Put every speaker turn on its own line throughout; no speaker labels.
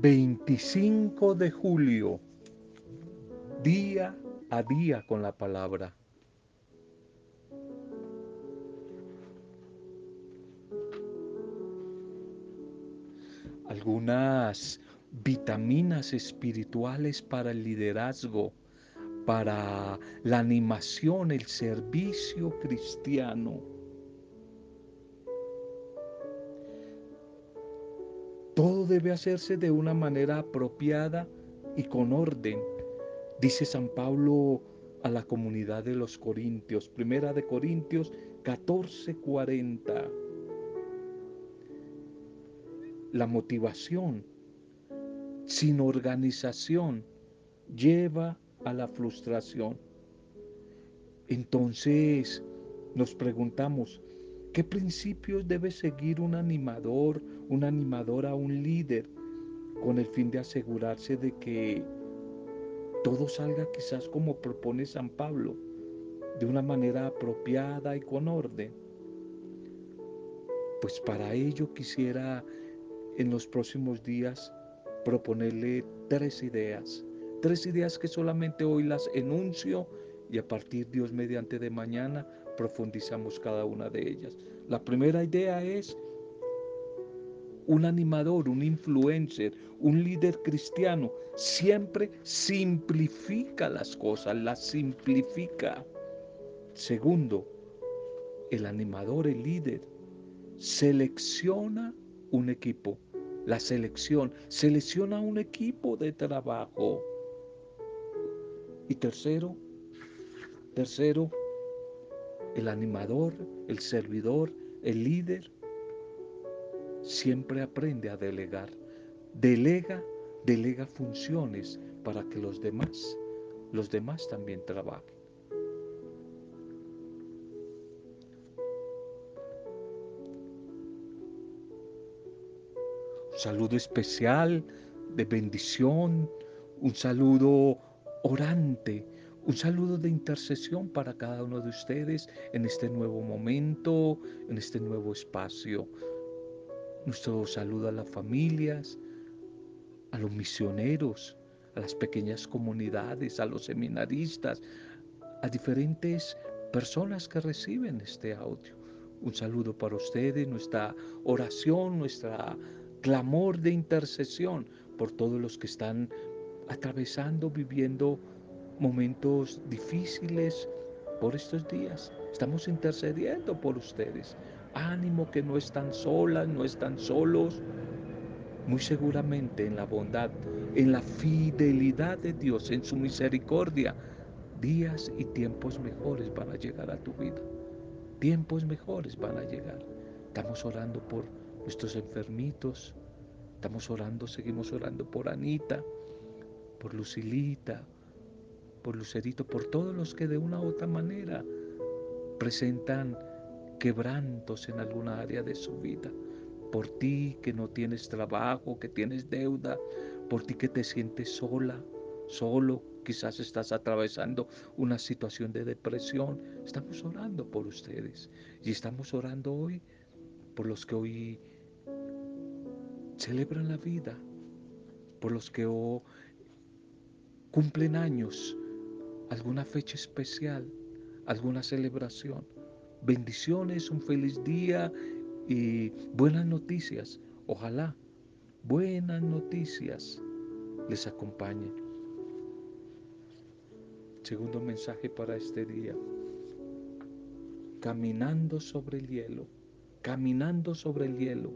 25 de julio, día a día con la palabra. Algunas vitaminas espirituales para el liderazgo, para la animación, el servicio cristiano. Todo debe hacerse de una manera apropiada y con orden, dice San Pablo a la comunidad de los Corintios, primera de Corintios 14:40. La motivación sin organización lleva a la frustración. Entonces nos preguntamos, ¿qué principios debe seguir un animador, un animadora, un líder, con el fin de asegurarse de que todo salga quizás como propone San Pablo, de una manera apropiada y con orden? Pues para ello quisiera en los próximos días proponerle tres ideas, tres ideas que solamente hoy las enuncio y a partir Dios mediante de mañana profundizamos cada una de ellas. La primera idea es un animador, un influencer, un líder cristiano, siempre simplifica las cosas, las simplifica. Segundo, el animador, el líder, selecciona un equipo la selección, selecciona un equipo de trabajo. Y tercero, tercero, el animador, el servidor, el líder, siempre aprende a delegar. Delega, delega funciones para que los demás, los demás también trabajen. saludo especial de bendición, un saludo orante, un saludo de intercesión para cada uno de ustedes en este nuevo momento, en este nuevo espacio. Nuestro saludo a las familias, a los misioneros, a las pequeñas comunidades, a los seminaristas, a diferentes personas que reciben este audio. Un saludo para ustedes, nuestra oración, nuestra clamor de intercesión por todos los que están atravesando, viviendo momentos difíciles por estos días. Estamos intercediendo por ustedes. Ánimo que no están solas, no están solos. Muy seguramente en la bondad, en la fidelidad de Dios, en su misericordia, días y tiempos mejores van a llegar a tu vida. Tiempos mejores van a llegar. Estamos orando por nuestros enfermitos. Estamos orando, seguimos orando por Anita, por Lucilita, por Lucerito, por todos los que de una u otra manera presentan quebrantos en alguna área de su vida. Por ti que no tienes trabajo, que tienes deuda, por ti que te sientes sola, solo, quizás estás atravesando una situación de depresión. Estamos orando por ustedes y estamos orando hoy por los que hoy celebran la vida, por los que cumplen años, alguna fecha especial, alguna celebración. Bendiciones, un feliz día y buenas noticias. Ojalá buenas noticias les acompañen. Segundo mensaje para este día. Caminando sobre el hielo, caminando sobre el hielo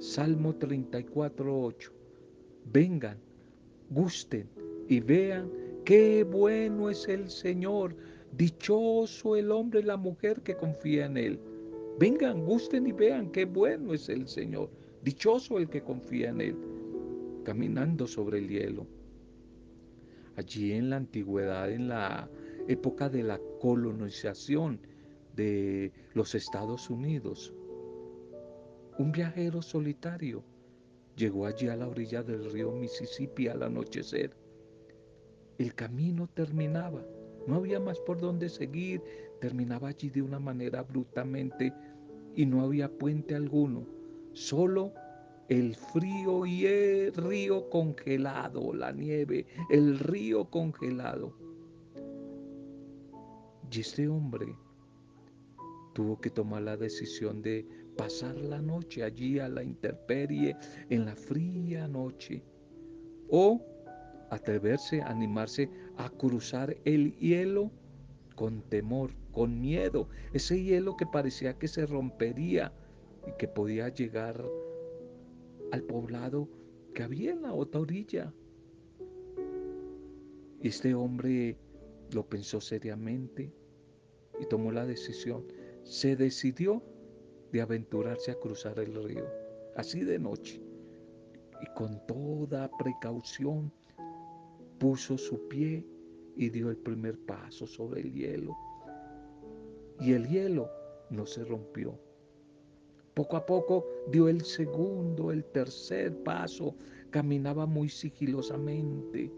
Salmo 34, 8. Vengan, gusten y vean qué bueno es el Señor. Dichoso el hombre y la mujer que confía en Él. Vengan, gusten y vean qué bueno es el Señor. Dichoso el que confía en Él. Caminando sobre el hielo. Allí en la antigüedad, en la época de la colonización de los Estados Unidos, un viajero solitario llegó allí a la orilla del río Mississippi al anochecer. El camino terminaba, no había más por dónde seguir, terminaba allí de una manera abruptamente y no había puente alguno, solo el frío y el río congelado, la nieve, el río congelado. Y este hombre tuvo que tomar la decisión de pasar la noche allí a la intemperie, en la fría noche, o atreverse, animarse a cruzar el hielo con temor, con miedo, ese hielo que parecía que se rompería y que podía llegar al poblado que había en la otra orilla. Y este hombre lo pensó seriamente y tomó la decisión. Se decidió de aventurarse a cruzar el río, así de noche. Y con toda precaución puso su pie y dio el primer paso sobre el hielo. Y el hielo no se rompió. Poco a poco dio el segundo, el tercer paso, caminaba muy sigilosamente.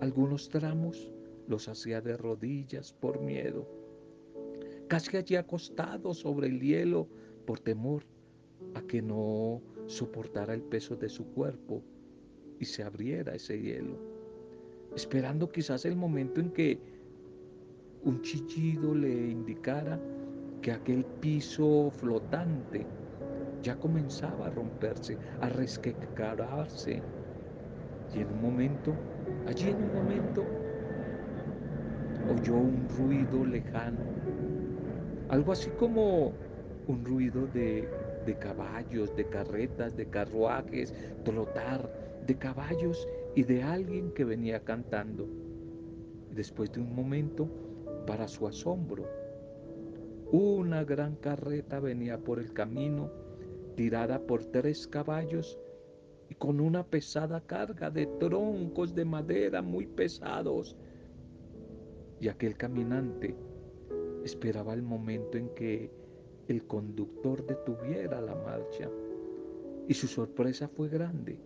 Algunos tramos los hacía de rodillas por miedo. Casi allí acostado sobre el hielo por temor a que no soportara el peso de su cuerpo y se abriera ese hielo, esperando quizás el momento en que un chillido le indicara que aquel piso flotante ya comenzaba a romperse, a resquecararse. Y en un momento, allí en un momento, oyó un ruido lejano, algo así como un ruido de, de caballos, de carretas, de carruajes, trotar, de caballos y de alguien que venía cantando. Después de un momento, para su asombro, una gran carreta venía por el camino, tirada por tres caballos y con una pesada carga de troncos de madera muy pesados. Y aquel caminante esperaba el momento en que el conductor detuviera la marcha. Y su sorpresa fue grande.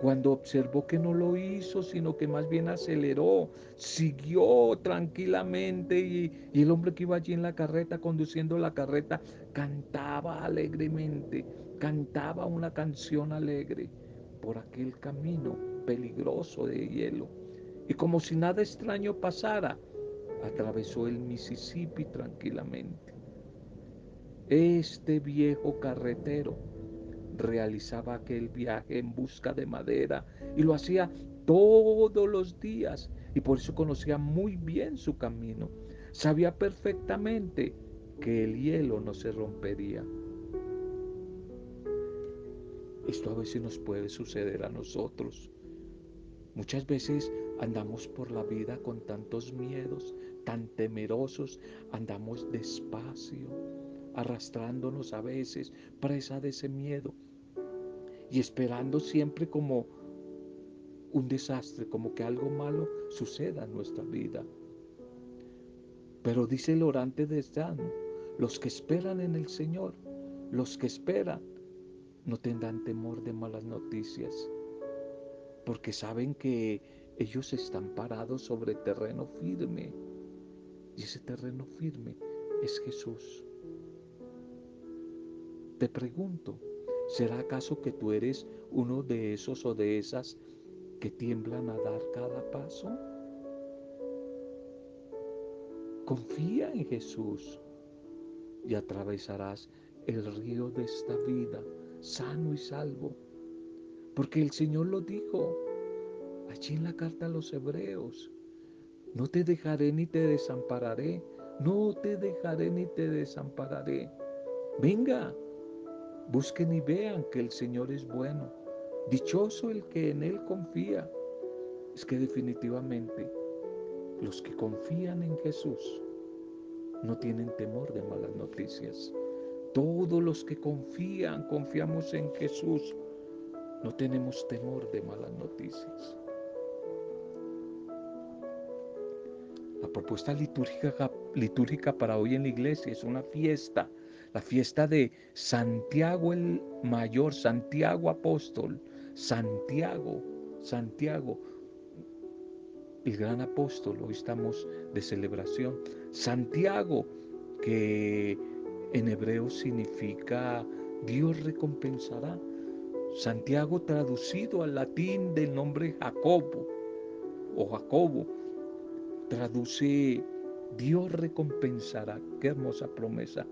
Cuando observó que no lo hizo, sino que más bien aceleró, siguió tranquilamente y, el hombre que iba allí en la carreta, conduciendo la carreta, cantaba alegremente, cantaba una canción alegre por aquel camino peligroso de hielo. Y como si nada extraño pasara, atravesó el Mississippi tranquilamente. Este viejo carretero realizaba aquel viaje en busca de madera y lo hacía todos los días y por eso conocía muy bien su camino. Sabía perfectamente que el hielo no se rompería. Esto a veces nos puede suceder a nosotros. Muchas veces andamos por la vida con tantos miedos, tan temerosos, andamos despacio, arrastrándonos a veces, presa de ese miedo y esperando siempre como un desastre, como que algo malo suceda en nuestra vida. Pero dice el orante de Sano, los que esperan en el Señor, los que esperan, no tendrán temor de malas noticias, porque saben que ellos están parados sobre terreno firme. Y ese terreno firme es Jesús. Te pregunto, ¿será acaso que tú eres uno de esos o de esas que tiemblan a dar cada paso? Confía en Jesús y atravesarás el río de esta vida sano y salvo. Porque el Señor lo dijo allí en la carta a los hebreos. No te dejaré ni te desampararé. No te dejaré ni te desampararé. Venga, Busquen y vean que el Señor es bueno. Dichoso el que en Él confía. Es que definitivamente los que confían en Jesús no tienen temor de malas noticias. Todos los que confían, confiamos en Jesús, no tenemos temor de malas noticias. La propuesta litúrgica, litúrgica para hoy en la iglesia es una fiesta la fiesta de Santiago el Mayor, Santiago Apóstol, Santiago, Santiago, el gran apóstol, hoy estamos de celebración. Santiago, que en hebreo significa Dios recompensará. Santiago traducido al latín del nombre Jacobo o Jacobo, traduce Dios recompensará. Qué hermosa promesa.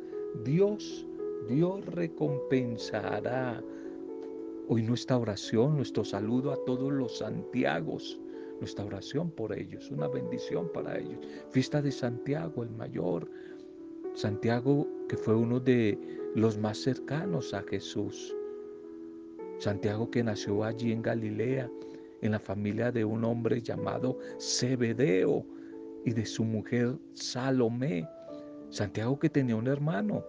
Dios, Dios recompensará. Hoy nuestra oración, nuestro saludo a todos los Santiagos, nuestra oración por ellos, una bendición para ellos. Fiesta de Santiago, el mayor. Santiago que fue uno de los más cercanos a Jesús. Santiago que nació allí en Galilea, en la familia de un hombre llamado Zebedeo y de su mujer Salomé. Santiago que tenía un hermano,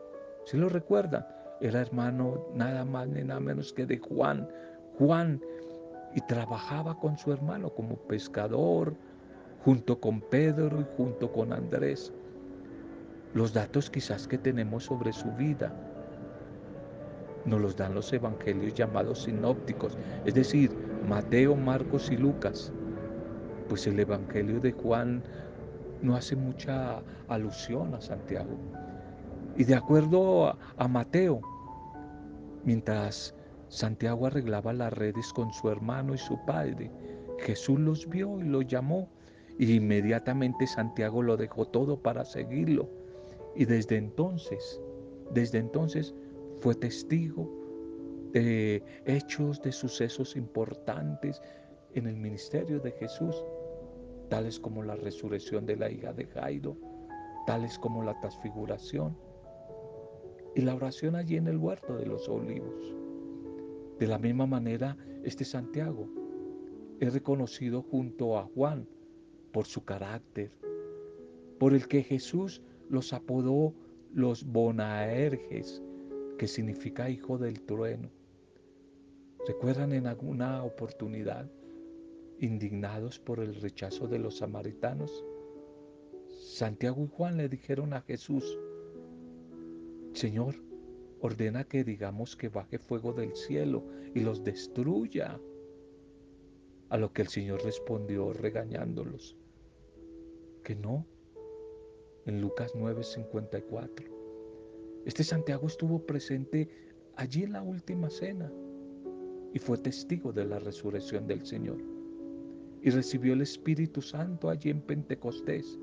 si lo recuerdan, era hermano nada más ni nada menos que de Juan. Juan y trabajaba con su hermano como pescador, junto con Pedro y junto con Andrés. Los datos quizás que tenemos sobre su vida nos los dan los evangelios llamados sinópticos, es decir, Mateo, Marcos y Lucas. Pues el evangelio de Juan no hace mucha alusión a Santiago. Y de acuerdo a, Mateo, mientras Santiago arreglaba las redes con su hermano y su padre, Jesús los vio y los llamó. Y inmediatamente Santiago lo dejó todo para seguirlo. Y desde entonces, desde entonces fue testigo de hechos, de sucesos importantes en el ministerio de Jesús, tales como la resurrección de la hija de Jairo, tales como la transfiguración y la oración allí en el huerto de los olivos. De la misma manera, este Santiago es reconocido junto a Juan por su carácter, por el que Jesús los apodó los Bonaerges, que significa hijo del trueno. ¿Recuerdan en alguna oportunidad, indignados por el rechazo de los samaritanos? Santiago y Juan le dijeron a Jesús, Señor, ordena que digamos que baje fuego del cielo y los destruya. A lo que el Señor respondió regañándolos, que no. En Lucas 9:54. Este Santiago estuvo presente allí en la última cena y fue testigo de la resurrección del Señor. Y recibió el Espíritu Santo allí en Pentecostés.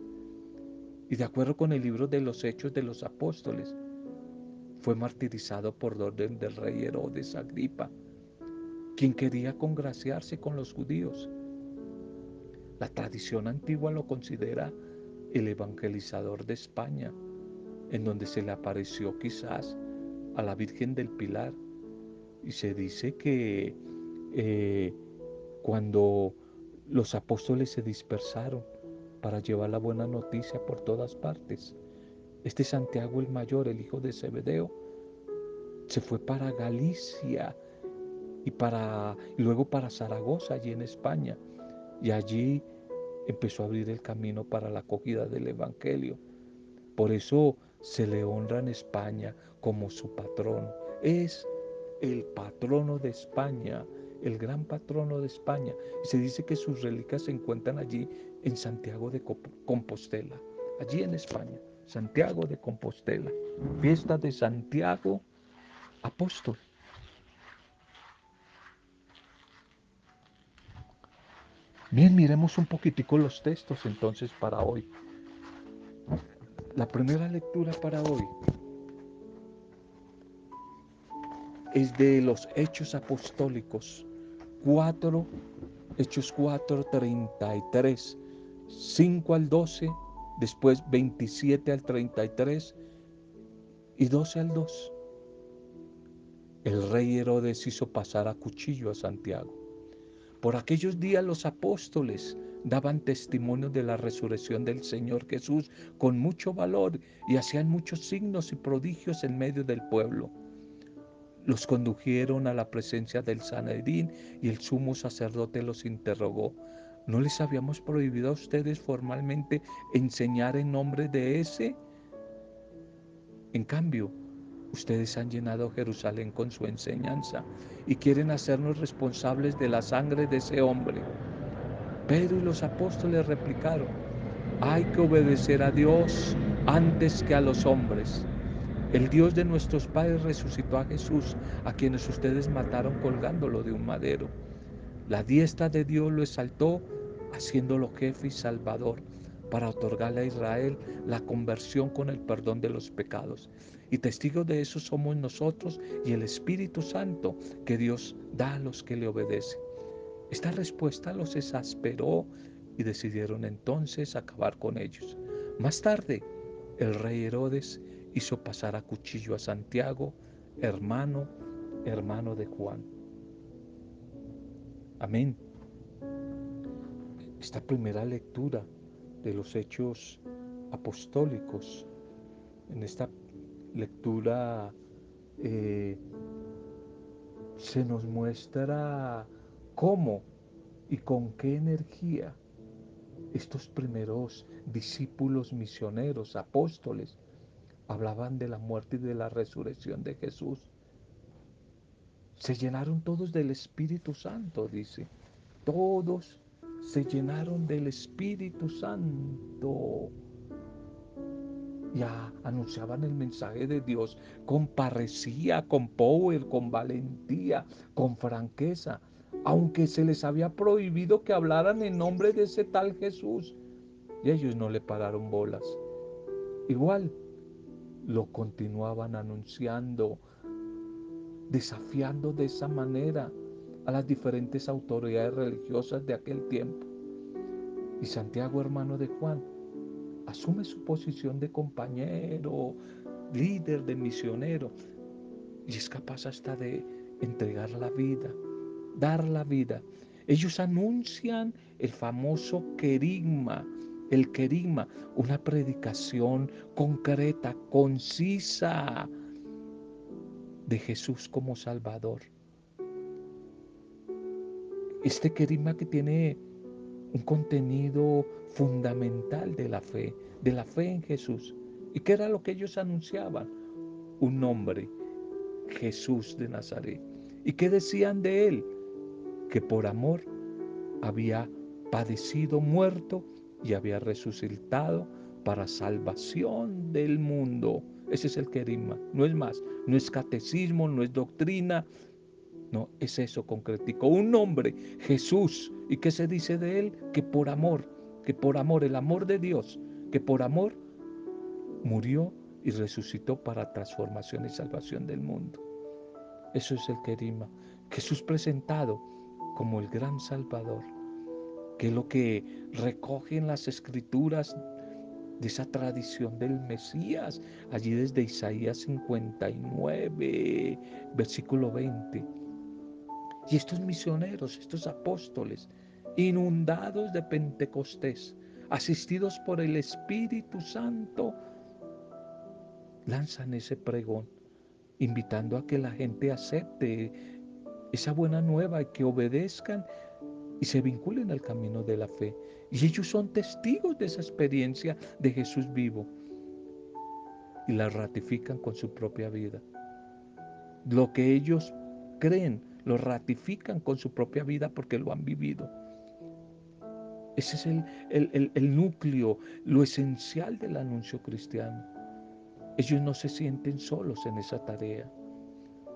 Y de acuerdo con el libro de los Hechos de los Apóstoles, fue martirizado por orden del rey Herodes Agripa, quien quería congraciarse con los judíos. La tradición antigua lo considera el evangelizador de España en donde se le apareció quizás a la Virgen del Pilar. Y se dice que eh, cuando los apóstoles se dispersaron para llevar la buena noticia por todas partes, este Santiago el Mayor, el hijo de Zebedeo, se fue para Galicia y, para, y luego para Zaragoza, allí en España. Y allí empezó a abrir el camino para la acogida del Evangelio. Por eso se le honra en España como su patrono. Es el patrono de España, el gran patrono de España. Y se dice que sus reliquias se encuentran allí en Santiago de Compostela, allí en España, Santiago de Compostela, fiesta de Santiago apóstol. Bien, miremos un poquitico los textos entonces para hoy. La primera lectura para hoy es de los Hechos Apostólicos 4, Hechos 4, 33, 5 al 12, después 27 al 33 y 12 al 2. El rey Herodes hizo pasar a cuchillo a Santiago. Por aquellos días los apóstoles daban testimonio de la resurrección del Señor Jesús con mucho valor y hacían muchos signos y prodigios en medio del pueblo. Los condujeron a la presencia del Sanedrín y el sumo sacerdote los interrogó. ¿No les habíamos prohibido a ustedes formalmente enseñar en nombre de ese? En cambio, ustedes han llenado Jerusalén con su enseñanza y quieren hacernos responsables de la sangre de ese hombre. Pedro y los apóstoles replicaron, hay que obedecer a Dios antes que a los hombres. El Dios de nuestros padres resucitó a Jesús, a quienes ustedes mataron colgándolo de un madero. La diestra de Dios lo exaltó, haciéndolo jefe y salvador, para otorgarle a Israel la conversión con el perdón de los pecados. Y testigos de eso somos nosotros y el Espíritu Santo que Dios da a los que le obedecen. Esta respuesta los exasperó y decidieron entonces acabar con ellos. Más tarde, el rey Herodes hizo pasar a cuchillo a Santiago, hermano, hermano de Juan. Amén. Esta primera lectura de los hechos apostólicos, en esta lectura eh, se nos muestra cómo y con qué energía estos primeros discípulos misioneros, apóstoles, hablaban de la muerte y de la resurrección de Jesús. Se llenaron todos del Espíritu Santo, dice. Todos se llenaron del Espíritu Santo. Ya anunciaban el mensaje de Dios con parresía, con power, con valentía, con franqueza, aunque se les había prohibido que hablaran en nombre de ese tal Jesús. Y ellos no le pararon bolas. Igual lo continuaban anunciando, desafiando de esa manera a las diferentes autoridades religiosas de aquel tiempo. Y Santiago, hermano de Juan, asume su posición de compañero, líder, de misionero, y es capaz hasta de entregar la vida, dar la vida. Ellos anuncian el famoso querigma, el querigma, una predicación concreta, concisa de Jesús como Salvador. Este querigma que tiene un contenido fundamental de la fe, de la fe en Jesús. ¿Y qué era lo que ellos anunciaban? Un nombre, Jesús de Nazaret. ¿Y qué decían de él? Que por amor había padecido, muerto y había resucitado para salvación del mundo. Ese es el querigma, no es más, no es catecismo, no es doctrina, no, es eso concretico. Un nombre, Jesús. ¿Y qué se dice de él? Que por amor, que por amor, el amor de Dios, que por amor murió y resucitó para transformación y salvación del mundo. Eso es el querima. Jesús presentado como el gran Salvador, que es lo que recoge en las escrituras de esa tradición del Mesías, allí desde Isaías 59, versículo 20 y estos misioneros, estos apóstoles, inundados de Pentecostés, asistidos por el Espíritu Santo, lanzan ese pregón, invitando a que la gente acepte esa buena nueva y que obedezcan y se vinculen al camino de la fe. Y ellos son testigos de esa experiencia de Jesús vivo y la ratifican con su propia vida. Lo que ellos creen lo ratifican con su propia vida porque lo han vivido. Ese es el, el, núcleo, lo esencial del anuncio cristiano. Ellos no se sienten solos en esa tarea,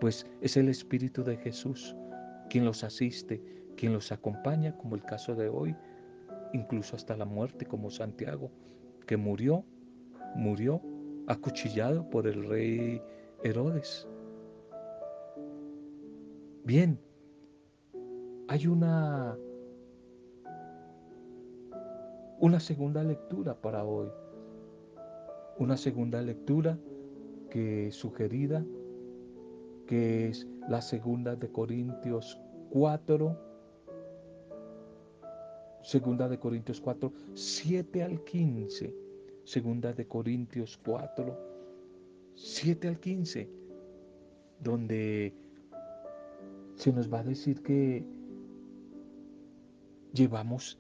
pues es el Espíritu de Jesús quien los asiste, quien los acompaña, como el caso de hoy, incluso hasta la muerte, como Santiago, que murió, murió acuchillado por el rey Herodes. Bien, hay una, una segunda lectura para hoy. Una segunda lectura que es sugerida, que es la segunda de Corintios 4, segunda de Corintios 4, 7 al 15, segunda de Corintios 4, 7 al 15, donde se nos va a decir que llevamos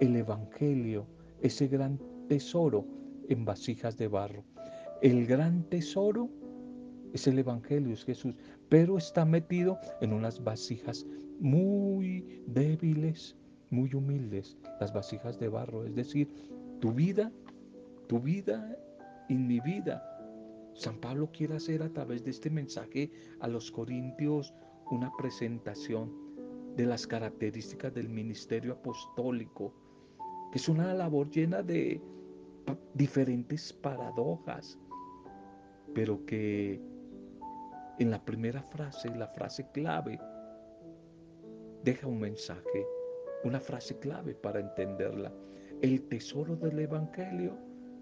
el Evangelio, ese gran tesoro en vasijas de barro. El gran tesoro es el Evangelio, es Jesús, pero está metido en unas vasijas muy débiles, muy humildes, las vasijas de barro. Es decir, tu vida, tu vida y mi vida San Pablo quiere hacer a través de este mensaje a los corintios una presentación de las características del ministerio apostólico, que es una labor llena de diferentes paradojas, pero que en la primera frase, la frase clave, deja un mensaje, una frase clave para entenderla. El tesoro del Evangelio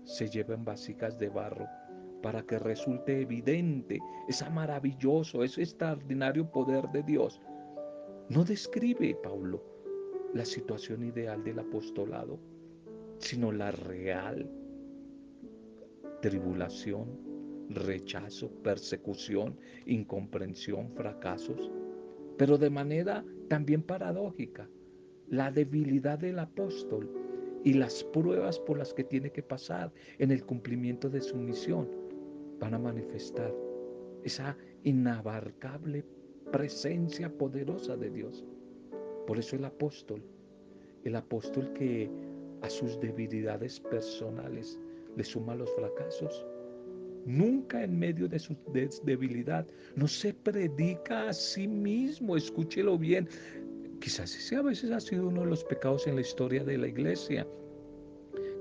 se lleva en vasijas de barro para que resulte evidente ese maravilloso, ese extraordinario poder de Dios. No describe, Pablo, la situación ideal del apostolado, sino la real tribulación, rechazo, persecución, incomprensión, fracasos, pero de manera también paradójica, la debilidad del apóstol y las pruebas por las que tiene que pasar en el cumplimiento de su misión van a manifestar esa inabarcable presencia poderosa de Dios. Por eso el apóstol, el apóstol que a sus debilidades personales le suma los fracasos, nunca en medio de su debilidad, no se predica a sí mismo, escúchelo bien. Quizás ese a veces ha sido uno de los pecados en la historia de la iglesia,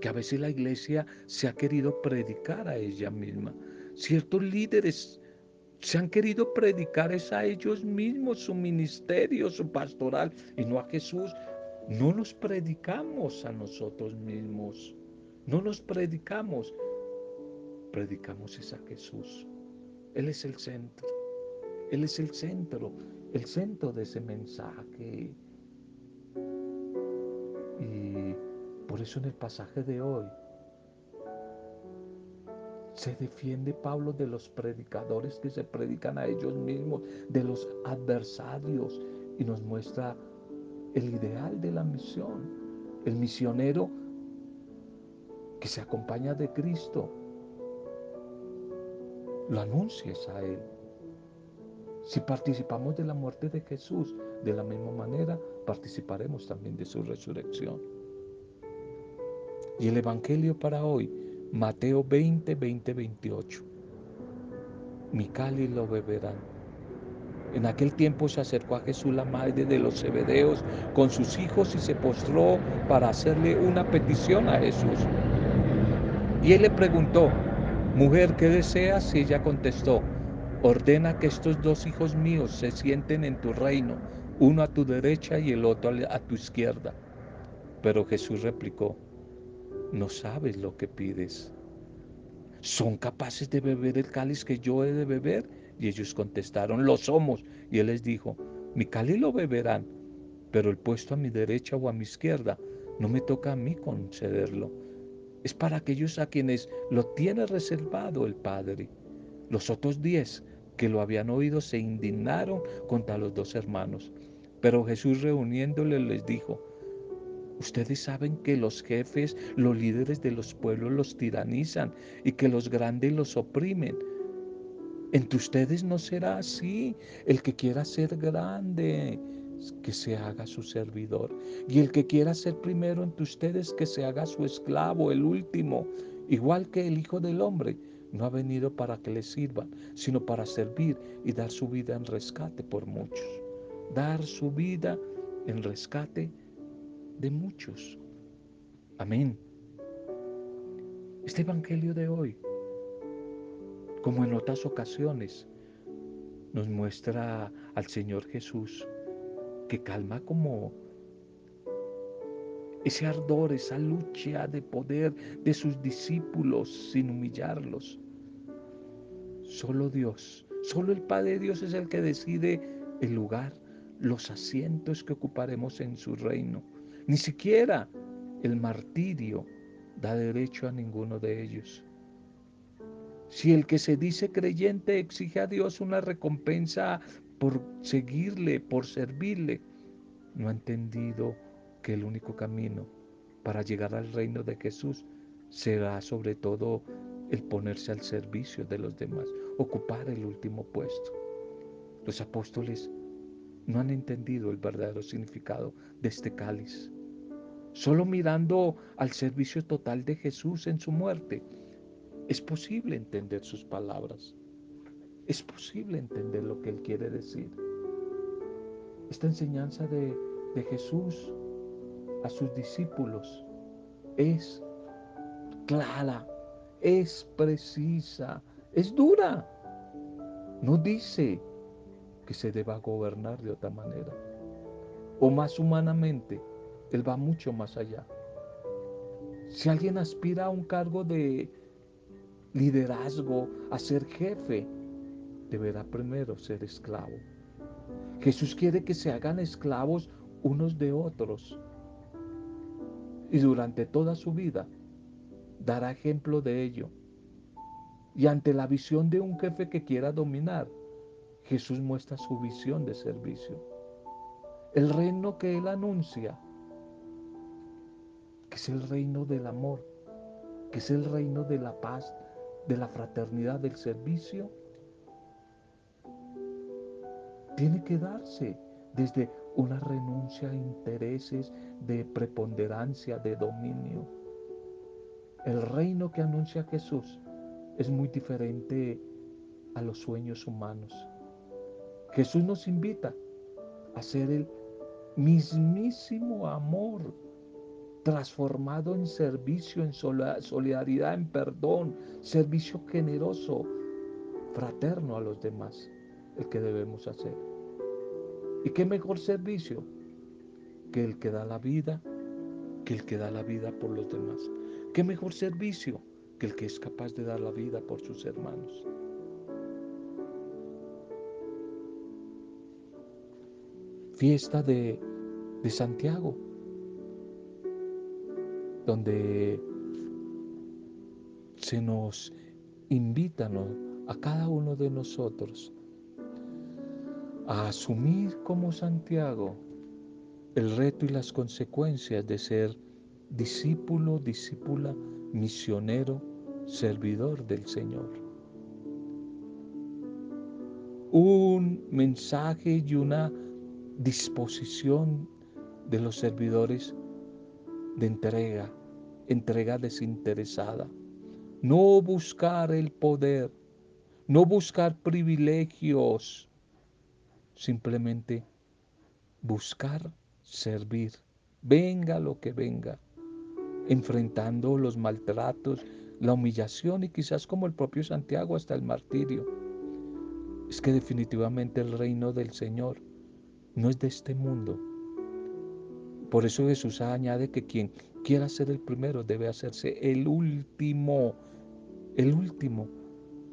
que a veces la iglesia se ha querido predicar a ella misma Ciertos líderes se han querido predicar a ellos mismos su ministerio, su pastoral, y no a Jesús. No nos predicamos a nosotros mismos. No nos predicamos. Predicamos es a Jesús. Él es el centro. Él es el centro, el centro de ese mensaje. Y por eso en el pasaje de hoy se defiende Pablo de los predicadores que se predican a ellos mismos, de los adversarios, y nos muestra el ideal de la misión. El misionero que se acompaña de Cristo, lo anuncies a Él. Si participamos de la muerte de Jesús, de la misma manera participaremos también de su resurrección. Y el Evangelio para hoy Mateo 20, 20, 28. Mi cáliz lo beberán. En aquel tiempo se acercó a Jesús la madre de los Zebedeos con sus hijos y se postró para hacerle una petición a Jesús. Y él le preguntó, mujer, ¿qué deseas? Y ella contestó, ordena que estos dos hijos míos se sienten en tu reino, uno a tu derecha y el otro a tu izquierda. Pero Jesús replicó, no sabes lo que pides. ¿Son capaces de beber el cáliz que yo he de beber? Y ellos contestaron, lo somos. Y él les dijo, mi cáliz lo beberán, pero el puesto a mi derecha o a mi izquierda no me toca a mí concederlo. Es para aquellos a quienes lo tiene reservado el Padre. Los otros diez que lo habían oído se indignaron contra los dos hermanos. Pero Jesús reuniéndole les dijo, Ustedes saben que los jefes, los líderes de los pueblos los tiranizan y que los grandes los oprimen. Entre ustedes no será así. El que quiera ser grande, que se haga su servidor. Y el que quiera ser primero entre ustedes, que se haga su esclavo, el último. Igual que el Hijo del Hombre no ha venido para que le sirvan, sino para servir y dar su vida en rescate por muchos. Dar su vida en rescate de muchos. Amén. Este Evangelio de hoy, como en otras ocasiones, nos muestra al Señor Jesús que calma como ese ardor, esa lucha de poder de sus discípulos sin humillarlos. Solo Dios, solo el Padre de Dios es el que decide el lugar, los asientos que ocuparemos en su reino. Ni siquiera el martirio da derecho a ninguno de ellos. Si el que se dice creyente exige a Dios una recompensa por seguirle, por servirle, no ha entendido que el único camino para llegar al reino de Jesús será sobre todo el ponerse al servicio de los demás, ocupar el último puesto. Los apóstoles no han entendido el verdadero significado de este cáliz solo mirando al servicio total de Jesús en su muerte. Es posible entender sus palabras. Es posible entender lo que Él quiere decir. Esta enseñanza de, de Jesús a sus discípulos es clara, es precisa, es dura. No dice que se deba gobernar de otra manera. O más humanamente, Él va mucho más allá. Si alguien aspira a un cargo de liderazgo, a ser jefe, deberá primero ser esclavo. Jesús quiere que se hagan esclavos unos de otros. Y durante toda su vida dará ejemplo de ello. Y ante la visión de un jefe que quiera dominar, Jesús muestra su visión de servicio. El reino que Él anuncia, que es el reino del amor, que es el reino de la paz, de la fraternidad, del servicio, tiene que darse desde una renuncia a intereses de preponderancia, de dominio. El reino que anuncia Jesús es muy diferente a los sueños humanos. Jesús nos invita a ser el mismísimo amor transformado en servicio, en solidaridad, en perdón, servicio generoso, fraterno a los demás, el que debemos hacer. ¿Y qué mejor servicio que el que da la vida, que el que da la vida por los demás? ¿Qué mejor servicio que el que es capaz de dar la vida por sus hermanos? Fiesta de, de Santiago, donde se nos invita a cada uno de nosotros a asumir como Santiago el reto y las consecuencias de ser discípulo, discípula, misionero, servidor del Señor. Un mensaje y una disposición de los servidores de entrega, entrega desinteresada. No buscar el poder, no buscar privilegios, simplemente buscar servir, venga lo que venga enfrentando los maltratos, la humillación y quizás como el propio Santiago hasta el martirio. Es que definitivamente el reino del Señor no es de este mundo. Por eso Jesús añade que quien quiera ser el primero debe hacerse el último. El último,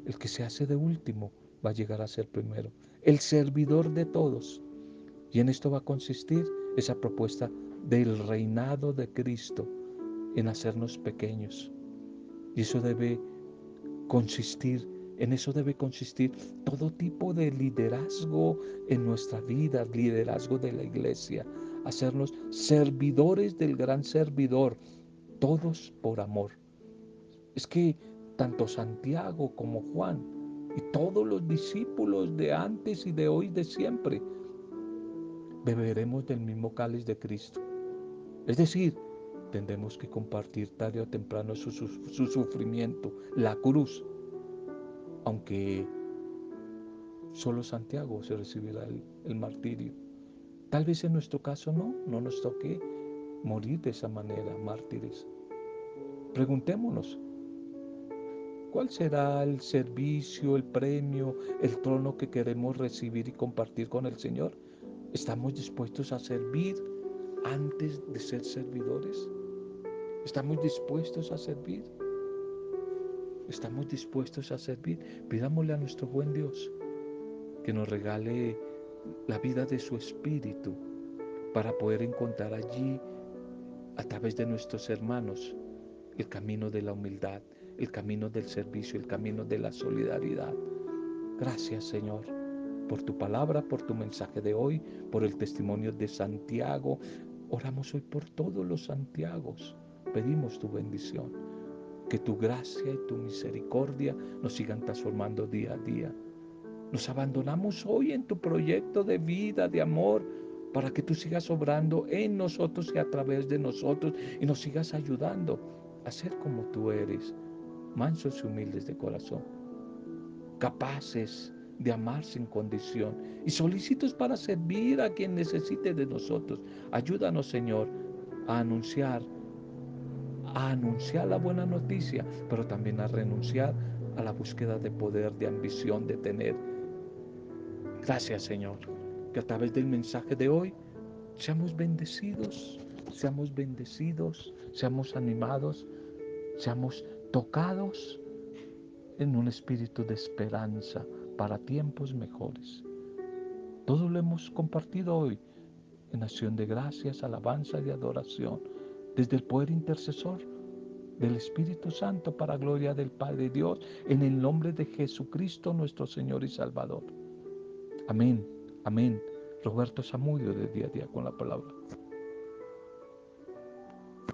el que se hace de último, va a llegar a ser primero. El servidor de todos. Y en esto va a consistir esa propuesta del reinado de Cristo en hacernos pequeños. Y eso debe consistir, en eso debe consistir todo tipo de liderazgo en nuestra vida, liderazgo de la iglesia, hacernos servidores del gran servidor, todos por amor. Es que tanto Santiago como Juan y todos los discípulos de antes y de hoy, de siempre, beberemos del mismo cáliz de Cristo. Es decir, tendremos que compartir tarde o temprano su, sufrimiento, la cruz, aunque solo Santiago se recibirá el, el martirio. Tal vez en nuestro caso no, no nos toque morir de esa manera, mártires. Preguntémonos, ¿cuál será el servicio, el premio, el trono que queremos recibir y compartir con el Señor? ¿Estamos dispuestos a servir antes de ser servidores? ¿Estamos dispuestos a servir? ¿Estamos dispuestos a servir? Pidámosle a nuestro buen Dios que nos regale la vida de su Espíritu para poder encontrar allí, a través de nuestros hermanos, el camino de la humildad, el camino del servicio, el camino de la solidaridad. Gracias Señor por tu palabra, por tu mensaje de hoy, por el testimonio de Santiago. Oramos hoy por todos los Santiagos pedimos tu bendición, que tu gracia y tu misericordia nos sigan transformando día a día. Nos abandonamos hoy en tu proyecto de vida, de amor, para que tú sigas obrando en nosotros y a través de nosotros y nos sigas ayudando a ser como tú eres, mansos y humildes de corazón, capaces de amar sin condición y solicitos para servir a quien necesite de nosotros. Ayúdanos, Señor, a anunciar, a anunciar la buena noticia, pero también a renunciar a la búsqueda de poder, de ambición, de tener. Gracias, Señor, que a través del mensaje de hoy seamos bendecidos, seamos bendecidos, seamos animados, seamos tocados en un espíritu de esperanza para tiempos mejores. Todo lo hemos compartido hoy en acción de gracias, alabanza y adoración, desde el poder intercesor del Espíritu Santo para gloria del Padre Dios, en el nombre de Jesucristo nuestro Señor y Salvador. Amén, amén. Roberto Samudio de día a día con la palabra.